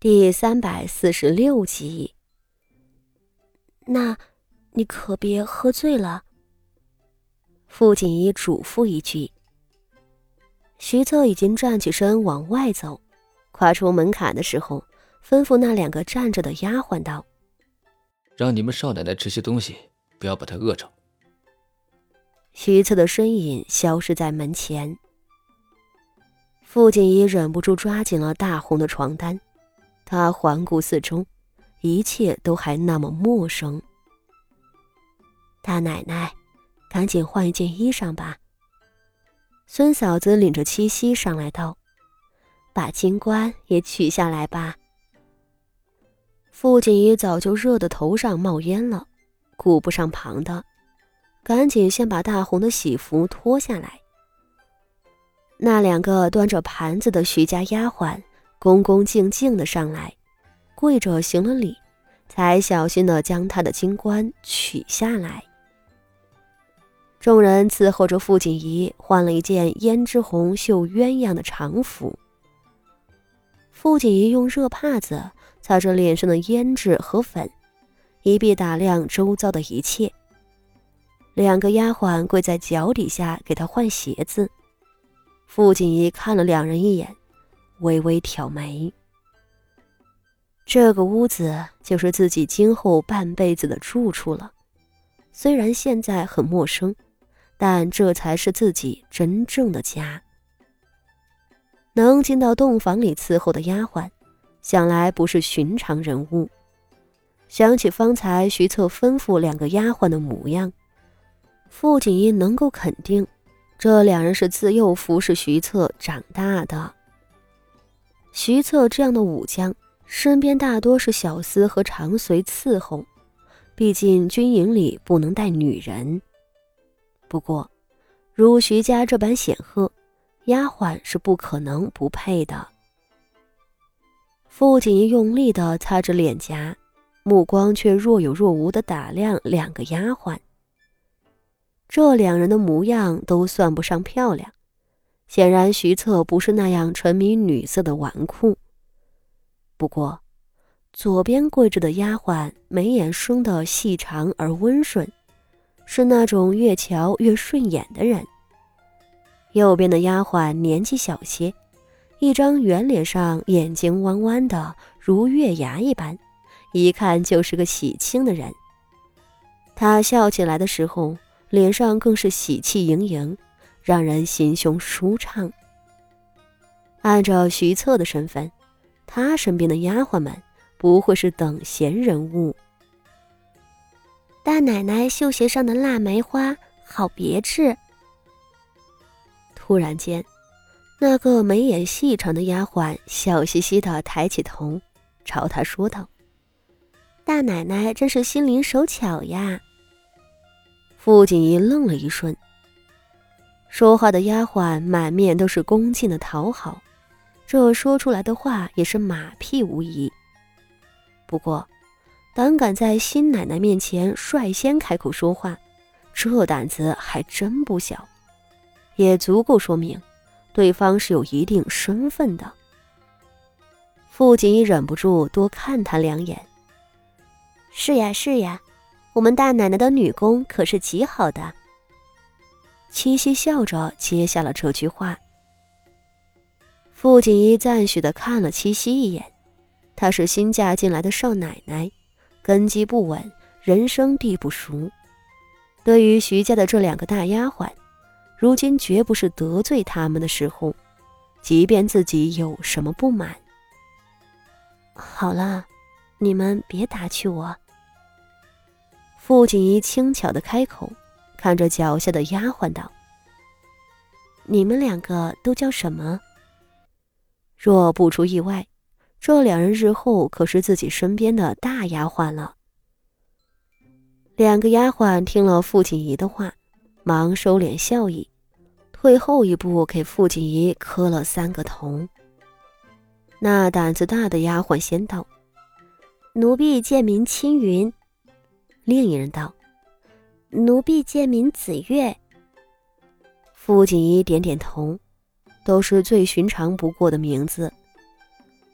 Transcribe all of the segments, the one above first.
第三百四十六集。那，你可别喝醉了。傅锦衣嘱咐一句。徐策已经站起身往外走，跨出门槛的时候，吩咐那两个站着的丫鬟道：“让你们少奶奶吃些东西，不要把她饿着。”徐策的身影消失在门前。傅锦衣忍不住抓紧了大红的床单，他环顾四周，一切都还那么陌生。大奶奶，赶紧换一件衣裳吧。孙嫂子领着七夕上来道：“把金冠也取下来吧。”傅锦衣早就热得头上冒烟了，顾不上旁的，赶紧先把大红的喜服脱下来。那两个端着盘子的徐家丫鬟恭恭敬敬的上来，跪着行了礼，才小心的将他的金冠取下来。众人伺候着傅锦仪换了一件胭脂红绣鸳鸯的长服。傅锦仪用热帕子擦着脸上的胭脂和粉，一臂打量周遭的一切。两个丫鬟跪在脚底下给她换鞋子。傅锦仪看了两人一眼，微微挑眉。这个屋子就是自己今后半辈子的住处了，虽然现在很陌生。但这才是自己真正的家。能进到洞房里伺候的丫鬟，想来不是寻常人物。想起方才徐策吩咐两个丫鬟的模样，傅锦衣能够肯定，这两人是自幼服侍徐策长大的。徐策这样的武将，身边大多是小厮和长随伺候，毕竟军营里不能带女人。不过，如徐家这般显赫，丫鬟是不可能不配的。傅锦衣用力地擦着脸颊，目光却若有若无地打量两个丫鬟。这两人的模样都算不上漂亮，显然徐策不是那样沉迷女色的纨绔。不过，左边跪着的丫鬟眉眼生得细长而温顺。是那种越瞧越顺眼的人。右边的丫鬟年纪小些，一张圆脸上眼睛弯弯的，如月牙一般，一看就是个喜庆的人。她笑起来的时候，脸上更是喜气盈盈，让人心胸舒畅。按照徐策的身份，他身边的丫鬟们不会是等闲人物。大奶奶绣鞋上的腊梅花好别致。突然间，那个眉眼细长的丫鬟笑嘻嘻的抬起头，朝他说道：“大奶奶真是心灵手巧呀。”傅锦衣愣了一瞬。说话的丫鬟满面都是恭敬的讨好，这说出来的话也是马屁无疑。不过。胆敢在新奶奶面前率先开口说话，这胆子还真不小，也足够说明对方是有一定身份的。傅锦衣忍不住多看他两眼。是呀是呀，我们大奶奶的女工可是极好的。七夕笑着接下了这句话。傅锦衣赞许的看了七夕一眼，她是新嫁进来的少奶奶。根基不稳，人生地不熟。对于徐家的这两个大丫鬟，如今绝不是得罪他们的时候。即便自己有什么不满，好了，你们别打趣我。傅锦衣轻巧的开口，看着脚下的丫鬟道：“你们两个都叫什么？”若不出意外。这两人日后可是自己身边的大丫鬟了。两个丫鬟听了傅锦仪的话，忙收敛笑意，退后一步给傅锦仪磕了三个头。那胆子大的丫鬟先道：“奴婢贱名青云。”另一人道：“奴婢贱名紫月。”傅锦仪点点头，都是最寻常不过的名字。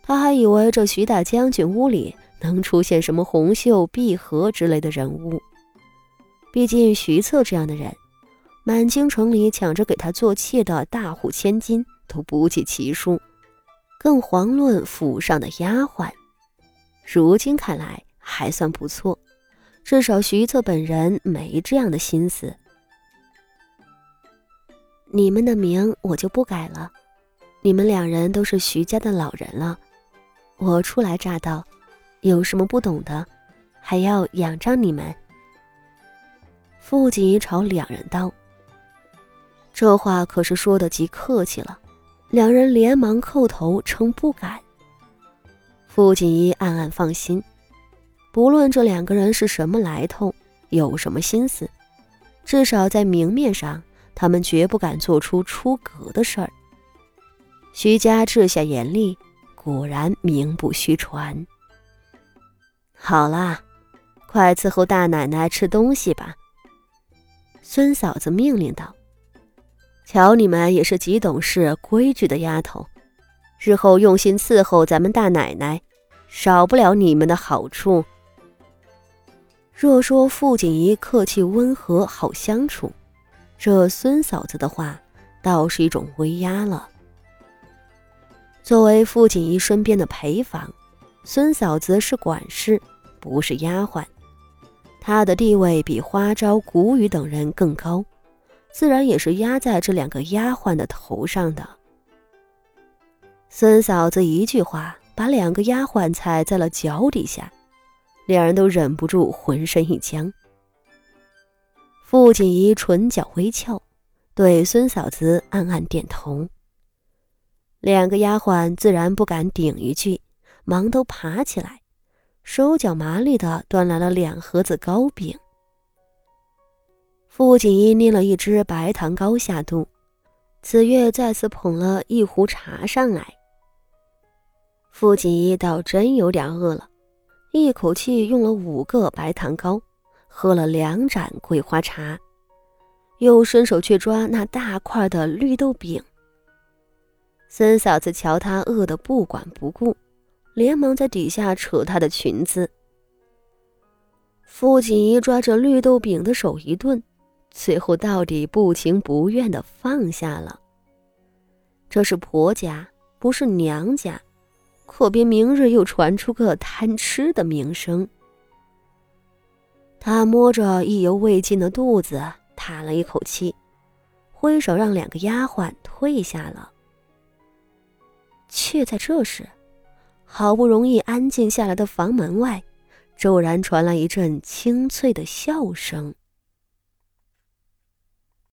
他还以为这徐大将军屋里能出现什么红袖、碧荷之类的人物。毕竟徐策这样的人，满京城里抢着给他做妾的大户千金都不计其数，更遑论府上的丫鬟。如今看来还算不错，至少徐策本人没这样的心思。你们的名我就不改了，你们两人都是徐家的老人了。我初来乍到，有什么不懂的，还要仰仗你们。傅锦衣朝两人道：“这话可是说的极客气了。”两人连忙叩头称不敢。傅锦衣暗暗放心，不论这两个人是什么来头，有什么心思，至少在明面上，他们绝不敢做出出格的事儿。徐家治下严厉。果然名不虚传。好啦，快伺候大奶奶吃东西吧。孙嫂子命令道：“瞧你们也是极懂事、规矩的丫头，日后用心伺候咱们大奶奶，少不了你们的好处。”若说傅锦仪客气温和、好相处，这孙嫂子的话倒是一种威压了。作为傅锦衣身边的陪房，孙嫂子是管事，不是丫鬟。她的地位比花招、谷雨等人更高，自然也是压在这两个丫鬟的头上的。孙嫂子一句话，把两个丫鬟踩在了脚底下，两人都忍不住浑身一僵。傅锦衣唇角微翘，对孙嫂子暗暗点头。两个丫鬟自然不敢顶一句，忙都爬起来，手脚麻利的端来了两盒子糕饼。傅锦衣捏了一只白糖糕下肚，子月再次捧了一壶茶上来。傅锦衣倒真有点饿了，一口气用了五个白糖糕，喝了两盏桂花茶，又伸手去抓那大块的绿豆饼。孙嫂子瞧他饿得不管不顾，连忙在底下扯他的裙子。傅锦仪抓着绿豆饼的手一顿，最后到底不情不愿地放下了。这是婆家，不是娘家，可别明日又传出个贪吃的名声。他摸着意犹未尽的肚子，叹了一口气，挥手让两个丫鬟退下了。却在这时，好不容易安静下来的房门外，骤然传来一阵清脆的笑声。